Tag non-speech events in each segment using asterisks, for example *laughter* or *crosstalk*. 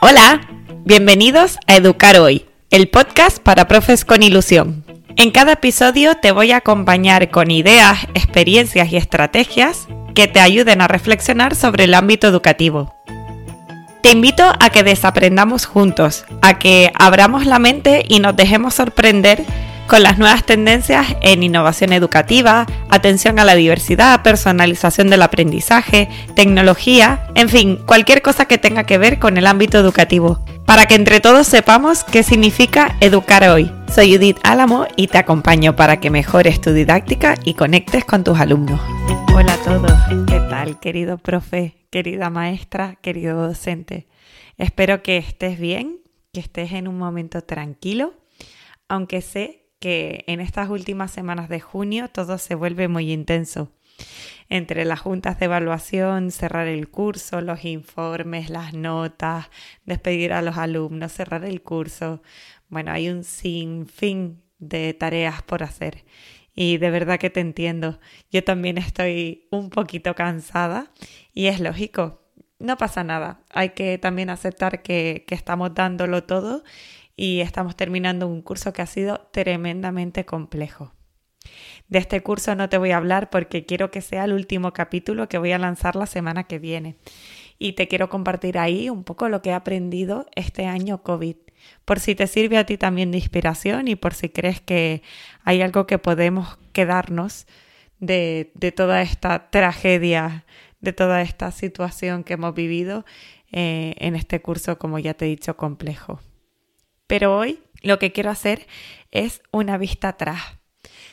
Hola, bienvenidos a Educar Hoy, el podcast para profes con ilusión. En cada episodio te voy a acompañar con ideas, experiencias y estrategias que te ayuden a reflexionar sobre el ámbito educativo. Te invito a que desaprendamos juntos, a que abramos la mente y nos dejemos sorprender con las nuevas tendencias en innovación educativa, atención a la diversidad, personalización del aprendizaje, tecnología, en fin, cualquier cosa que tenga que ver con el ámbito educativo, para que entre todos sepamos qué significa educar hoy. Soy Judith Álamo y te acompaño para que mejores tu didáctica y conectes con tus alumnos. Hola a todos, ¿qué tal querido profe, querida maestra, querido docente? Espero que estés bien, que estés en un momento tranquilo, aunque sé que en estas últimas semanas de junio todo se vuelve muy intenso. Entre las juntas de evaluación, cerrar el curso, los informes, las notas, despedir a los alumnos, cerrar el curso. Bueno, hay un sinfín de tareas por hacer. Y de verdad que te entiendo. Yo también estoy un poquito cansada y es lógico. No pasa nada. Hay que también aceptar que, que estamos dándolo todo y estamos terminando un curso que ha sido tremendamente complejo. De este curso no te voy a hablar porque quiero que sea el último capítulo que voy a lanzar la semana que viene. Y te quiero compartir ahí un poco lo que he aprendido este año COVID, por si te sirve a ti también de inspiración y por si crees que hay algo que podemos quedarnos de, de toda esta tragedia, de toda esta situación que hemos vivido eh, en este curso, como ya te he dicho, complejo. Pero hoy lo que quiero hacer es una vista atrás.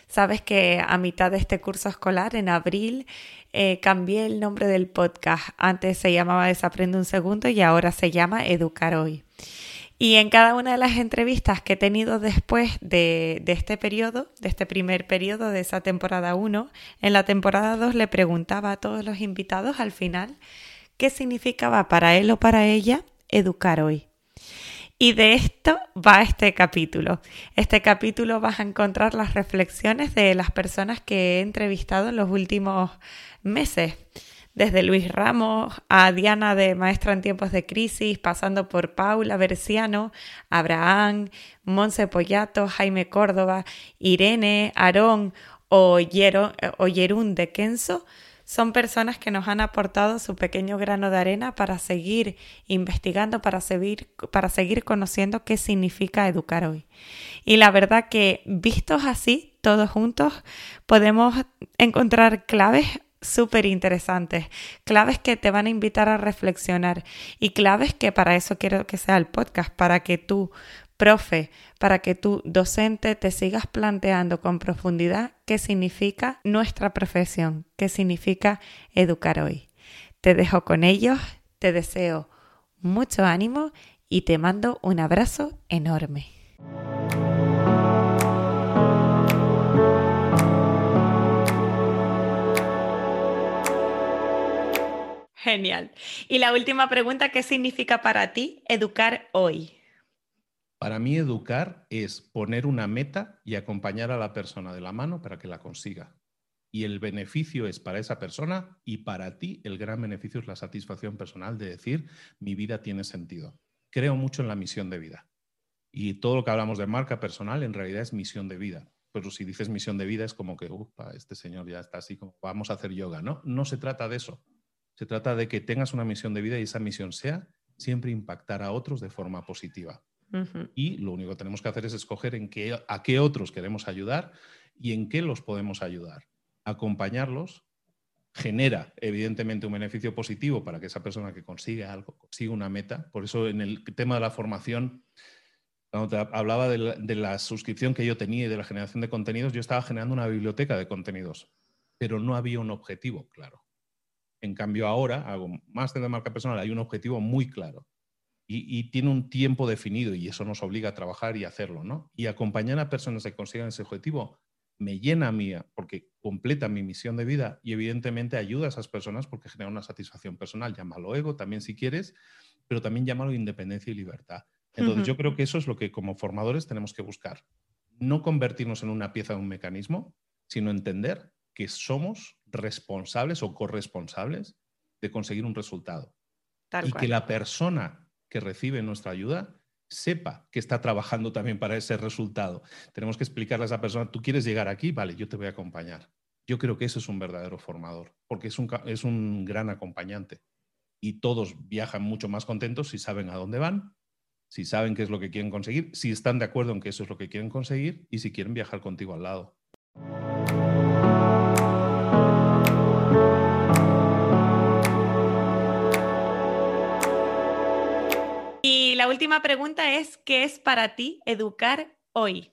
Sabes que a mitad de este curso escolar, en abril, eh, cambié el nombre del podcast. Antes se llamaba Desaprende un segundo y ahora se llama Educar hoy. Y en cada una de las entrevistas que he tenido después de, de, este periodo, de este primer periodo de esa temporada 1, en la temporada 2 le preguntaba a todos los invitados al final qué significaba para él o para ella educar hoy. Y de esto va este capítulo. Este capítulo vas a encontrar las reflexiones de las personas que he entrevistado en los últimos meses. Desde Luis Ramos a Diana de Maestra en Tiempos de Crisis, pasando por Paula Berciano, Abraham, Monse Pollato, Jaime Córdoba, Irene, Aarón o, Yerún de Kenzo, son personas que nos han aportado su pequeño grano de arena para seguir investigando, para seguir, para seguir conociendo qué significa educar hoy. Y la verdad que vistos así, todos juntos, podemos encontrar claves súper interesantes, claves que te van a invitar a reflexionar y claves que para eso quiero que sea el podcast, para que tú profe, para que tú, docente, te sigas planteando con profundidad qué significa nuestra profesión, qué significa educar hoy. Te dejo con ellos, te deseo mucho ánimo y te mando un abrazo enorme. Genial. Y la última pregunta, ¿qué significa para ti educar hoy? Para mí educar es poner una meta y acompañar a la persona de la mano para que la consiga. Y el beneficio es para esa persona y para ti el gran beneficio es la satisfacción personal de decir mi vida tiene sentido. Creo mucho en la misión de vida. Y todo lo que hablamos de marca personal en realidad es misión de vida. pero si dices misión de vida es como que, upa, este señor ya está así vamos a hacer yoga. No, no se trata de eso. Se trata de que tengas una misión de vida y esa misión sea siempre impactar a otros de forma positiva. Y lo único que tenemos que hacer es escoger en qué, a qué otros queremos ayudar y en qué los podemos ayudar. Acompañarlos genera evidentemente un beneficio positivo para que esa persona que consiga algo, consiga una meta. Por eso en el tema de la formación, cuando te hablaba de la, suscripción que yo tenía y de la generación de contenidos, yo estaba generando una biblioteca de contenidos, pero no había un objetivo claro. En cambio ahora, hago más de marca personal, hay un objetivo muy claro y, tiene un tiempo definido y eso nos obliga a trabajar y hacerlo, ¿no? Y acompañar a personas que consigan ese objetivo me llena a mí porque completa mi misión de vida y evidentemente ayuda a esas personas porque genera una satisfacción personal, llámalo ego también si quieres, pero también llámalo independencia y libertad. Entonces yo creo que eso es lo que como formadores tenemos que buscar. No convertirnos en una pieza de un mecanismo, sino entender que somos responsables o corresponsables de conseguir un resultado. y que la persona que recibe nuestra ayuda sepa que está trabajando también para ese resultado. Tenemos que explicarle a esa persona, tú quieres llegar aquí, vale, yo te voy a acompañar. Yo creo que eso es un verdadero formador, porque es un, es un gran acompañante. Y todos viajan mucho más contentos si saben a dónde van, si saben qué es lo que quieren conseguir, si están de acuerdo en que eso es lo que quieren conseguir y si quieren viajar contigo al lado. La última pregunta es, ¿qué es para ti educar hoy?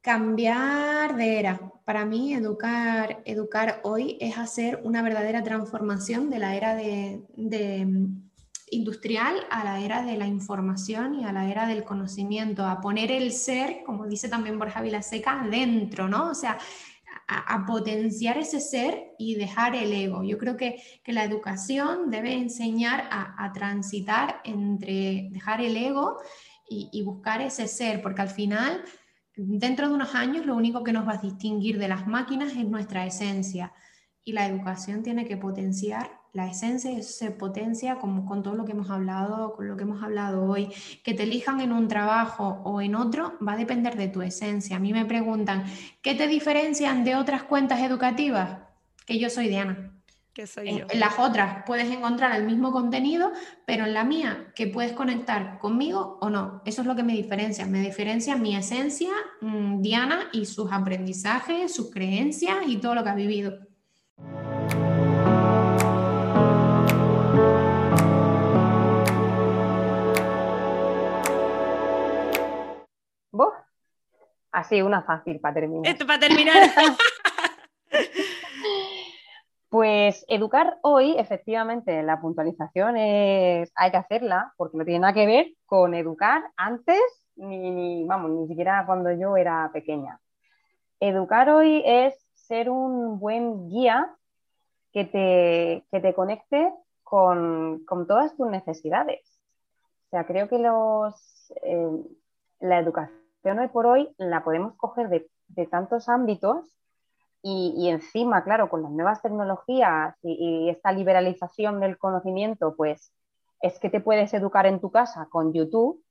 Cambiar de era. Para mí, educar, educar hoy es hacer una verdadera transformación de la era de, mm, industrial a la era de la información y a la era del conocimiento, a poner el ser, como dice también Borja Vilaseca, dentro, ¿no? O sea, a, potenciar ese ser y dejar el ego. Yo creo que, la educación debe enseñar a, transitar entre dejar el ego y, buscar ese ser, porque al final, dentro de unos años, lo único que nos va a distinguir de las máquinas es nuestra esencia. Y la educación tiene que potenciar la esencia se potencia como con todo lo que hemos hablado, con lo que hemos hablado hoy. Que te elijan en un trabajo o en otro va a depender de tu esencia. A mí me preguntan, ¿qué te diferencian de otras cuentas educativas? Que yo soy Diana. Que soy en, yo. en las otras puedes encontrar el mismo contenido, pero en la mía, que puedes conectar conmigo o no. Eso es lo que me diferencia. Me diferencia mi esencia, mm, Diana, y sus aprendizajes, sus creencias y todo lo que ha vivido. Así, una fácil para terminar. Esto para terminar. *laughs* pues educar hoy, efectivamente, la puntualización es, hay que hacerla porque no tiene nada que ver con educar antes, ni, vamos, ni siquiera cuando yo era pequeña. Educar hoy es ser un buen guía que te, que te conecte con, con, todas tus necesidades. O sea, creo que los, eh, la educación hoy por hoy la podemos coger de, tantos ámbitos y, encima, claro, con las nuevas tecnologías y, esta liberalización del conocimiento, pues es que te puedes educar en tu casa con YouTube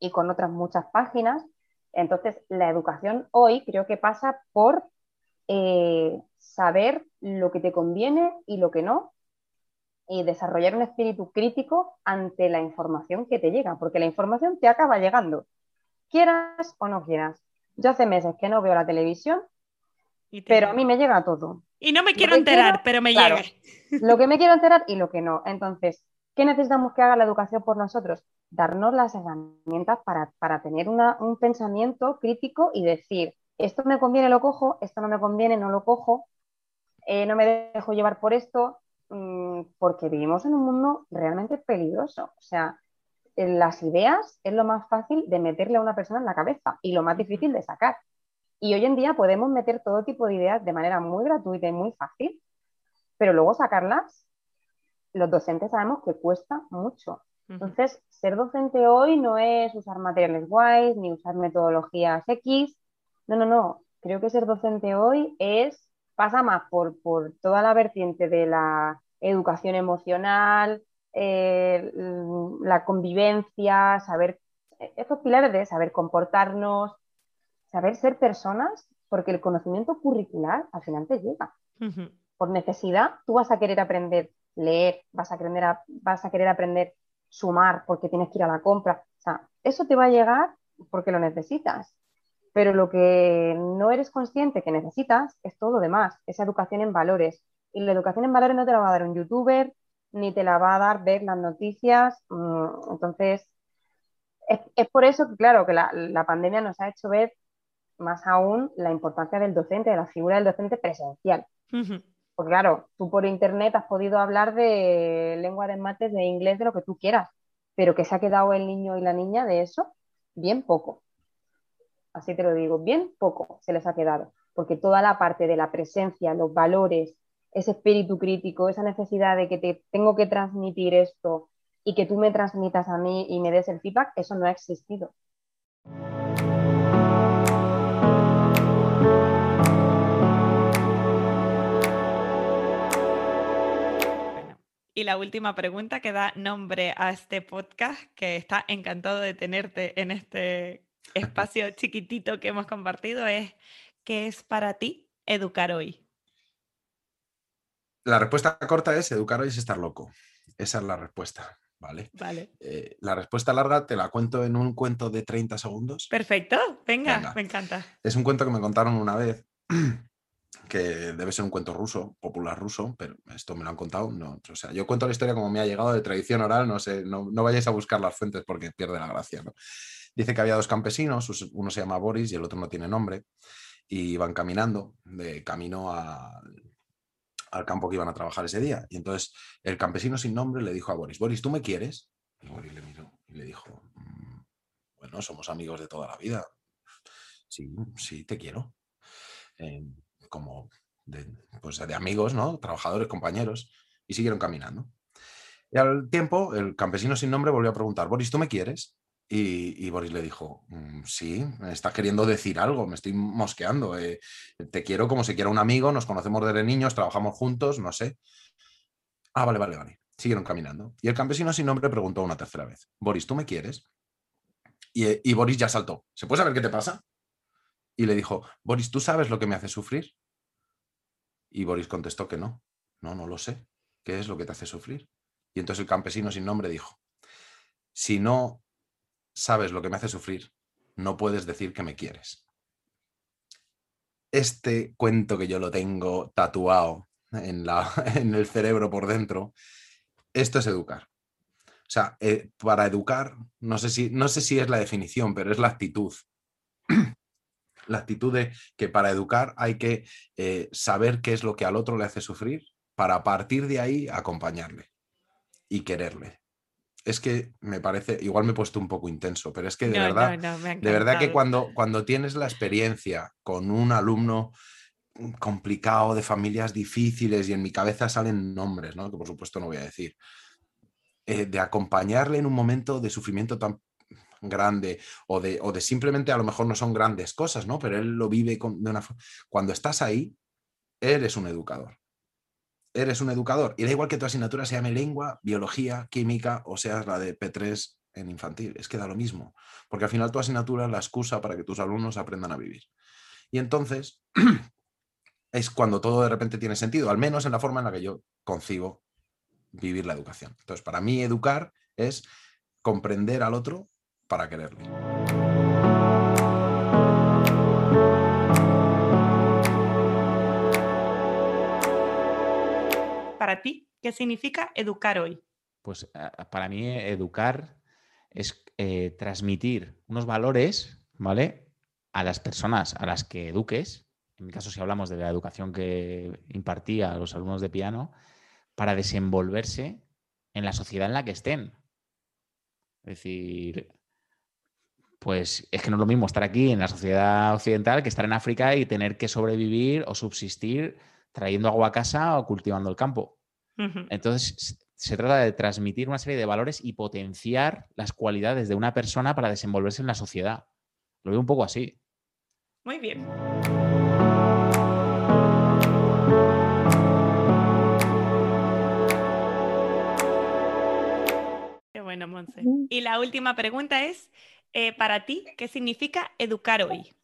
y con otras muchas páginas. Entonces, la educación hoy creo que pasa por eh, saber lo que te conviene y lo que no, y desarrollar un espíritu crítico ante la información que te llega, porque la información te acaba llegando quieras o no quieras. Yo hace meses que no veo la televisión, pero a mí me llega todo. Y no me quiero enterar, pero me llega. *laughs* Lo que me quiero enterar y lo que no. Entonces, ¿qué necesitamos que haga la educación por nosotros? Darnos las herramientas para, tener un pensamiento crítico y decir, esto me conviene, lo cojo, esto no me conviene, no lo cojo, eh, no me dejo llevar por esto, mm, porque vivimos en un mundo realmente peligroso. O sea, las ideas es lo más fácil de meterle a una persona en la cabeza y lo más difícil de sacar. Y hoy en día podemos meter todo tipo de ideas de manera muy gratuita y muy fácil, pero luego sacarlas, los docentes sabemos que cuesta mucho. Entonces, ser docente hoy no es usar materiales guays ni usar metodologías X. No, no, no. Creo que ser docente hoy es, pasa más por, por toda la vertiente de la educación emocional, eh, la convivencia, saber estos pilares de saber comportarnos, saber ser personas porque el conocimiento curricular al final te llega. Por necesidad, tú vas a querer aprender leer, vas a, querer vas a querer aprender sumar porque tienes que ir a la compra. O sea, eso te va a llegar porque lo necesitas. Pero lo que no eres consciente que necesitas es todo lo demás, esa educación en valores. Y la educación en valores no te la va a dar un youtuber, ni te la va a dar ver las noticias. Mm, entonces, es, por eso que, claro, que la, pandemia nos ha hecho ver más aún la importancia del docente, de la figura del docente presencial. Porque claro, tú por internet has podido hablar de lengua de mates, de inglés, de lo que tú quieras, pero que se ha quedado el niño y la niña de eso, bien poco. Así te lo digo, bien poco se les ha quedado, porque toda la parte de la presencia, los valores, ese espíritu crítico, esa necesidad de que te tengo que transmitir esto y que tú me transmitas a mí y me des el feedback, eso no ha existido. Y la última pregunta que da nombre a este podcast, que está encantado de tenerte en este *laughs* espacio chiquitito que hemos compartido, es ¿qué es para ti educar hoy? La respuesta corta es educar hoy es estar loco. Esa es la respuesta. ¿Vale? Vale. Eh, la respuesta larga te la cuento en un cuento de 30 segundos. Perfecto, venga, me encanta. Es un cuento que me contaron una vez, *clears throat* que debe ser un cuento ruso, popular ruso, pero esto me lo han contado. No, o sea, yo cuento la historia como me ha llegado de tradición oral, no sé, no, no vayáis a buscar las fuentes porque pierde la gracia. ¿no? Dice que había dos campesinos, uno se llama Boris y el otro no tiene nombre, y iban caminando de camino a, al campo que iban a trabajar ese día. Y entonces el campesino sin nombre le dijo a Boris, Boris, ¿tú me quieres? Y Boris le miró y le dijo, mm, bueno, somos amigos de toda la vida. Sí, sí, te quiero. Eh, como de, pues de amigos, ¿no? Trabajadores, compañeros. Y siguieron caminando. Y al tiempo, el campesino sin nombre volvió a preguntar, Boris, ¿tú me quieres? Y, Boris le dijo, mm, sí, estás queriendo decir algo, me estoy mosqueando, eh, te quiero como si quiera un amigo, nos conocemos desde niños, trabajamos juntos, no sé. Ah, vale, vale, vale. Siguieron caminando. Y el campesino sin nombre preguntó una tercera vez, Boris, ¿tú me quieres? Y, y Boris ya saltó, ¿se puede saber qué te pasa? Y le dijo, Boris, ¿tú sabes lo que me hace sufrir? Y Boris contestó que no, no, no lo sé. ¿Qué es lo que te hace sufrir? Y entonces el campesino sin nombre dijo, si no sabes lo que me hace sufrir, no puedes decir que me quieres. Este cuento que yo lo tengo tatuado en, la, *laughs* en el cerebro por dentro, esto es educar. O sea, eh, para educar, no sé, si, no sé si es la definición, pero es la actitud. *clears throat* la actitud de que para educar hay que eh, saber qué es lo que al otro le hace sufrir para partir de ahí acompañarle y quererle es que me parece, igual me he puesto un poco intenso, pero es que de verdad, de verdad que cuando, cuando tienes la experiencia con un alumno complicado, de familias difíciles, y en mi cabeza salen nombres, ¿no? que por supuesto no voy a decir, eh, de acompañarle en un momento de sufrimiento tan grande o de, o de, simplemente a lo mejor no son grandes cosas, ¿no? Pero él lo vive con, de una Cuando estás ahí, eres un educador eres un educador. Y da igual que tu asignatura se llame lengua, biología, química o seas la de P3 en infantil. Es que da lo mismo. Porque al final tu asignatura es la excusa para que tus alumnos aprendan a vivir. Y entonces *clears throat* es cuando todo de repente tiene sentido, al menos en la forma en la que yo concibo vivir la educación. Entonces, para mí educar es comprender al otro para quererle. Para ti, ¿qué significa educar hoy? Pues eh, para mí educar es eh, transmitir unos valores, ¿vale? A las personas a las que eduques, en mi caso si hablamos de la educación que impartía a los alumnos de piano, para desenvolverse en la sociedad en la que estén. Es decir, pues es que no es lo mismo estar aquí en la sociedad occidental que estar en África y tener que sobrevivir o subsistir trayendo agua a casa o cultivando el campo. Entonces, se trata de transmitir una serie de valores y potenciar las cualidades de una persona para desenvolverse en la sociedad. Lo veo un poco así. Muy bien. Qué bueno, Monse. Y la última pregunta es, eh, para ti, ¿qué significa educar hoy?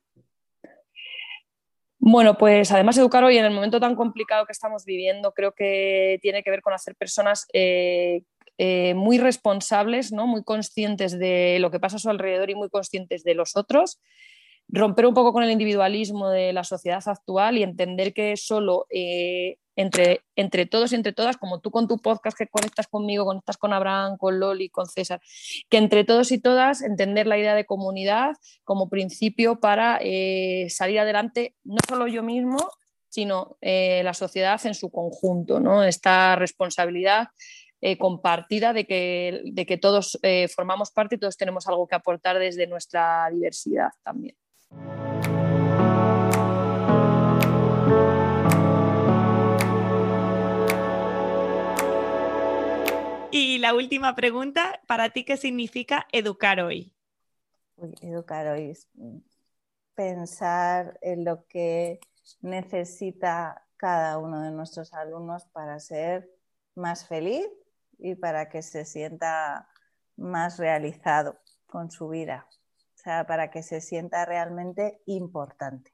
Bueno, pues además educar hoy en el momento tan complicado que estamos viviendo creo que tiene que ver con hacer personas eh, eh, muy responsables, ¿no? muy conscientes de lo que pasa a su alrededor y muy conscientes de los otros, romper un poco con el individualismo de la sociedad actual y entender que solo eh, entre, entre todos y entre todas, como tú con tu podcast que conectas conmigo, conectas con Abraham, con Loli, con César, que entre todos y todas entender la idea de comunidad como principio para eh, salir adelante, no solo yo mismo, sino la sociedad en su conjunto, ¿no? Esta responsabilidad eh, compartida de que, de que todos eh, formamos parte y todos tenemos algo que aportar desde nuestra diversidad también. La última pregunta, ¿para ti qué significa educar hoy? educar hoy es pensar en lo que necesita cada uno de nuestros alumnos para ser más feliz y para que se sienta más realizado con su vida, o sea, para que se sienta realmente importante.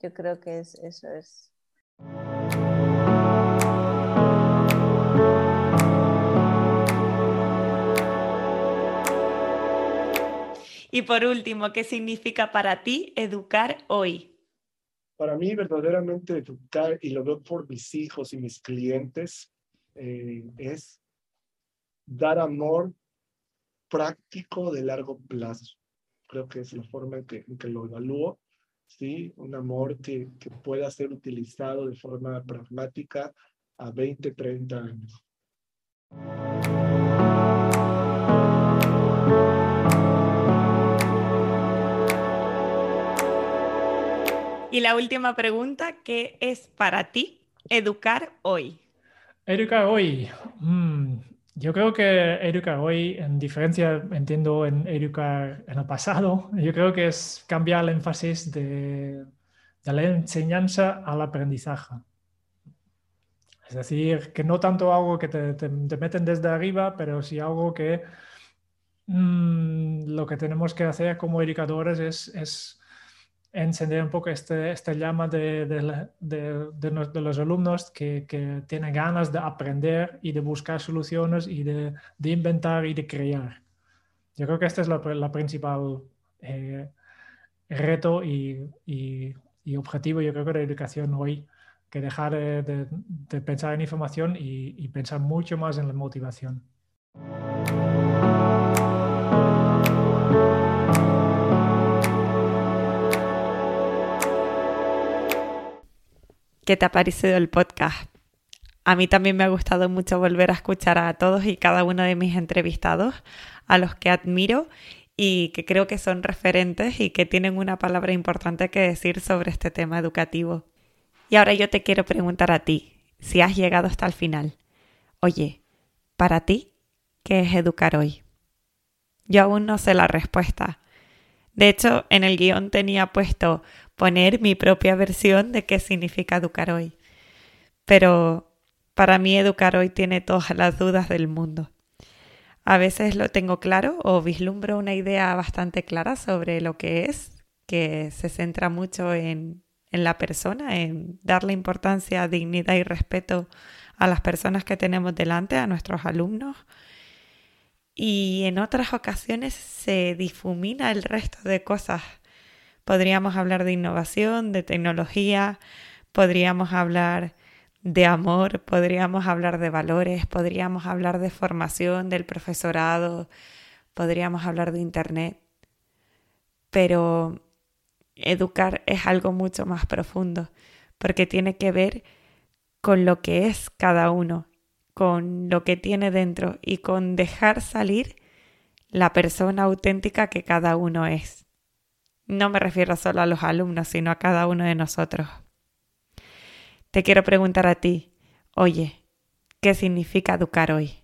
Yo creo que es, eso es. Y por último, ¿qué significa para ti educar hoy? Para mí verdaderamente educar, y lo veo por mis hijos y mis clientes, eh, es dar amor práctico de largo plazo. Creo que es la forma en que, lo evalúo. ¿sí? Un amor que, que, pueda ser utilizado de forma pragmática a 20, 30 años. Y la última pregunta, ¿qué es para ti educar hoy? Educar hoy. Mm, yo creo que educar hoy, en diferencia, entiendo en educar en el pasado, *laughs* yo creo que es cambiar el énfasis de, la enseñanza al aprendizaje. Es decir, que no tanto algo que te, meten desde arriba, pero sí algo que mm, lo que tenemos que hacer como educadores es encender un poco este, este llama de, de, los alumnos que, que, tienen ganas de aprender y de buscar soluciones y de, inventar y de crear. Yo creo que este es la, principal eh, reto y, y, objetivo, yo creo que de la educación hoy, que dejar de, pensar en información y pensar mucho más en la motivación. ¿Qué te ha parecido el podcast? A mí también me ha gustado mucho volver a escuchar a todos y cada uno de mis entrevistados, a los que admiro y que creo que son referentes y que tienen una palabra importante que decir sobre este tema educativo. Y ahora yo te quiero preguntar a ti, si has llegado hasta el final. Oye, para ti, ¿qué es educar hoy? Yo aún no sé la respuesta. De hecho, en el guion tenía puesto poner mi propia versión de qué significa educar hoy. Pero para mí educar hoy tiene todas las dudas del mundo. A veces lo tengo claro o vislumbro una idea bastante clara sobre lo que es, que se centra mucho en, en la persona, en darle importancia, dignidad y respeto a las personas que tenemos delante, a nuestros alumnos. Y en otras ocasiones se difumina el resto de cosas Podríamos hablar de innovación, de tecnología, podríamos hablar de amor, podríamos hablar de valores, podríamos hablar de formación del profesorado, podríamos hablar de Internet. Pero educar es algo mucho más profundo, porque tiene que ver con lo que es cada uno, con lo que tiene dentro y con dejar salir la persona auténtica que cada uno es. No me refiero solo a los alumnos, sino a cada uno de nosotros. Te quiero preguntar a ti, oye, ¿qué significa educar hoy?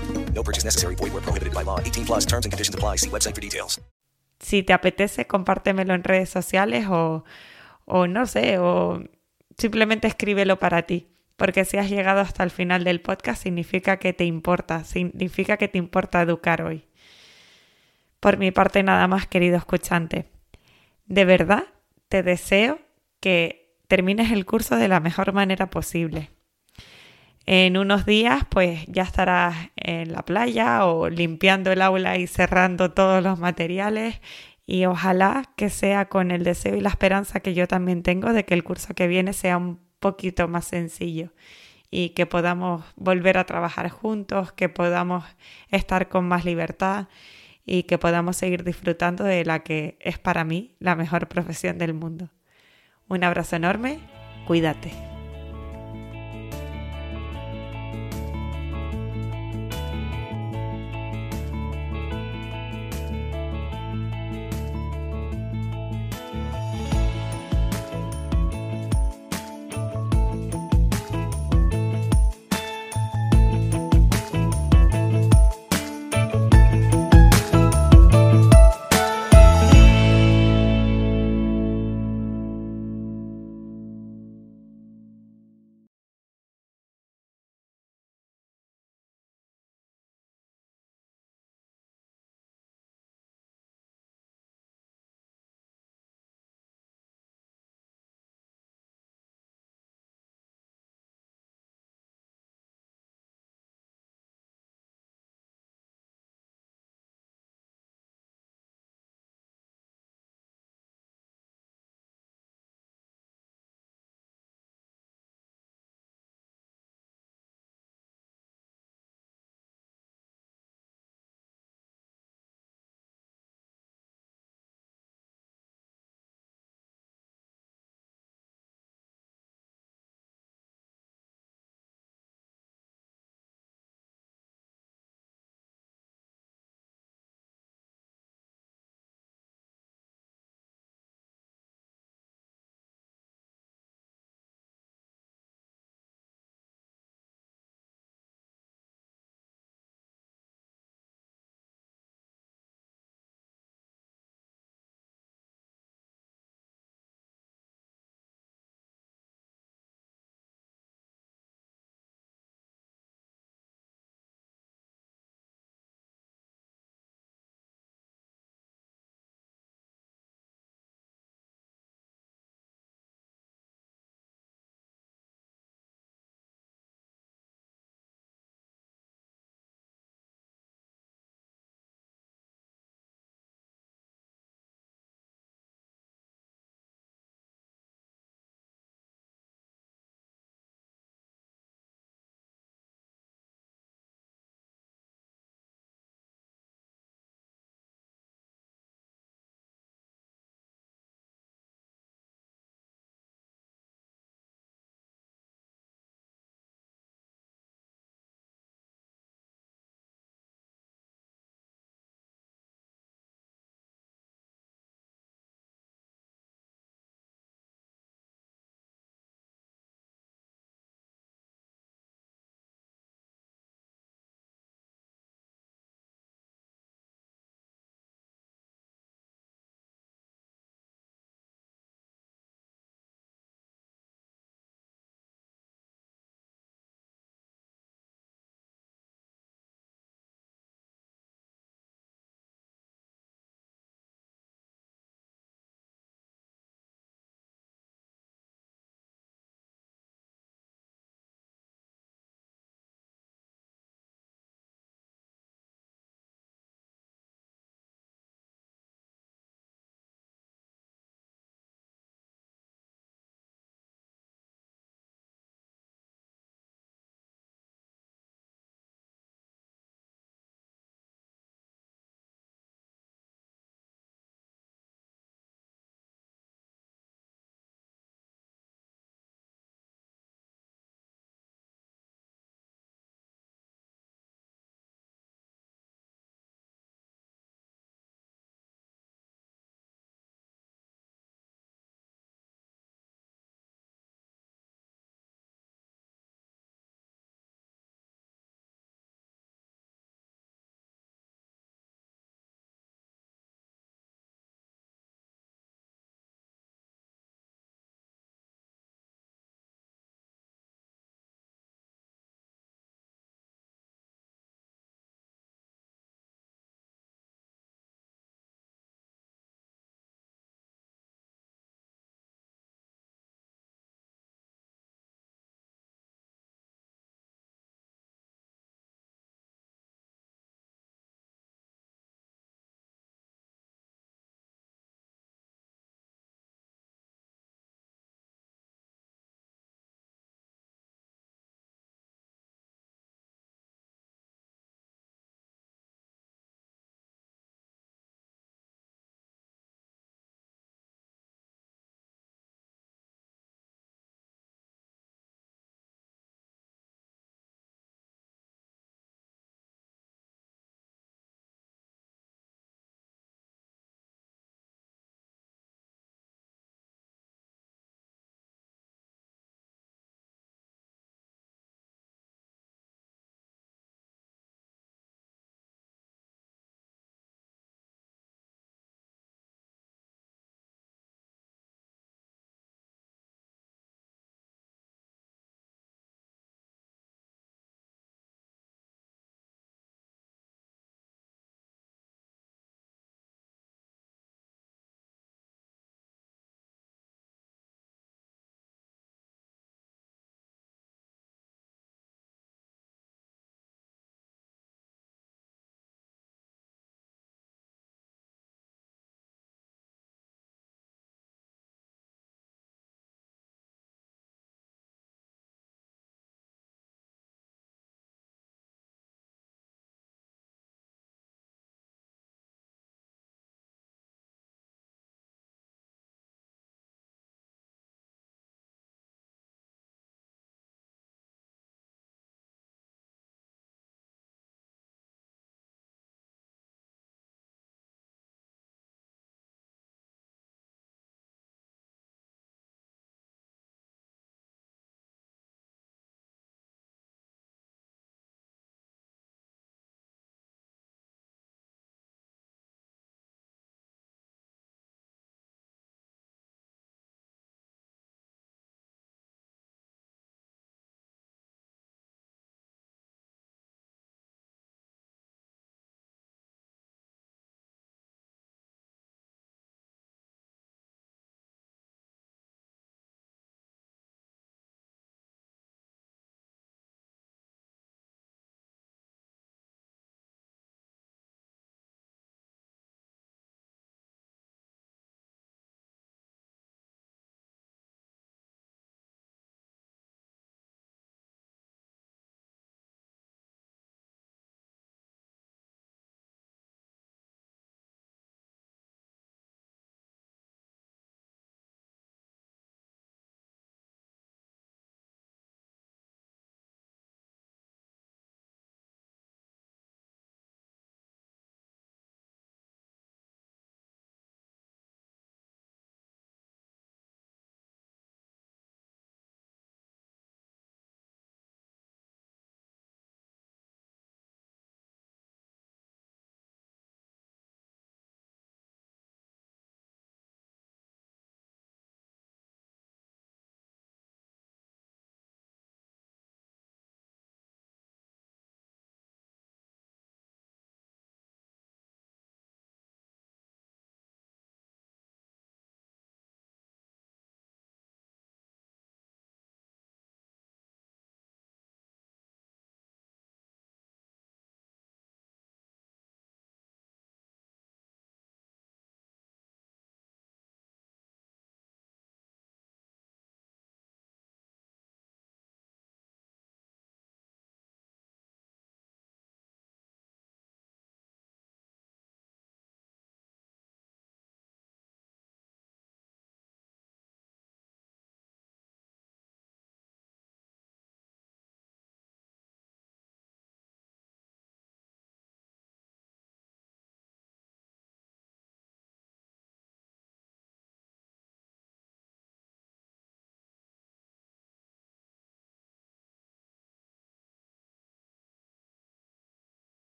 No purchase necessary. Void where prohibited by law. 18 plus terms and conditions apply. See website for details. Si te apetece, compártemelo en redes sociales o, o no sé, o simplemente escríbelo para ti. Porque si has llegado hasta el final del podcast, significa que te importa, significa que te importa educar hoy. Por mi parte, nada más, querido escuchante. De verdad, te deseo que termines el curso de la mejor manera posible. En unos días, pues ya estarás en la playa o limpiando el aula y cerrando todos los materiales. Y ojalá que sea con el deseo y la esperanza que yo también tengo de que el curso que viene sea un poquito más sencillo y que podamos volver a trabajar juntos, que podamos estar con más libertad y que podamos seguir disfrutando de la que es para mí la mejor profesión del mundo. Un abrazo enorme, cuídate.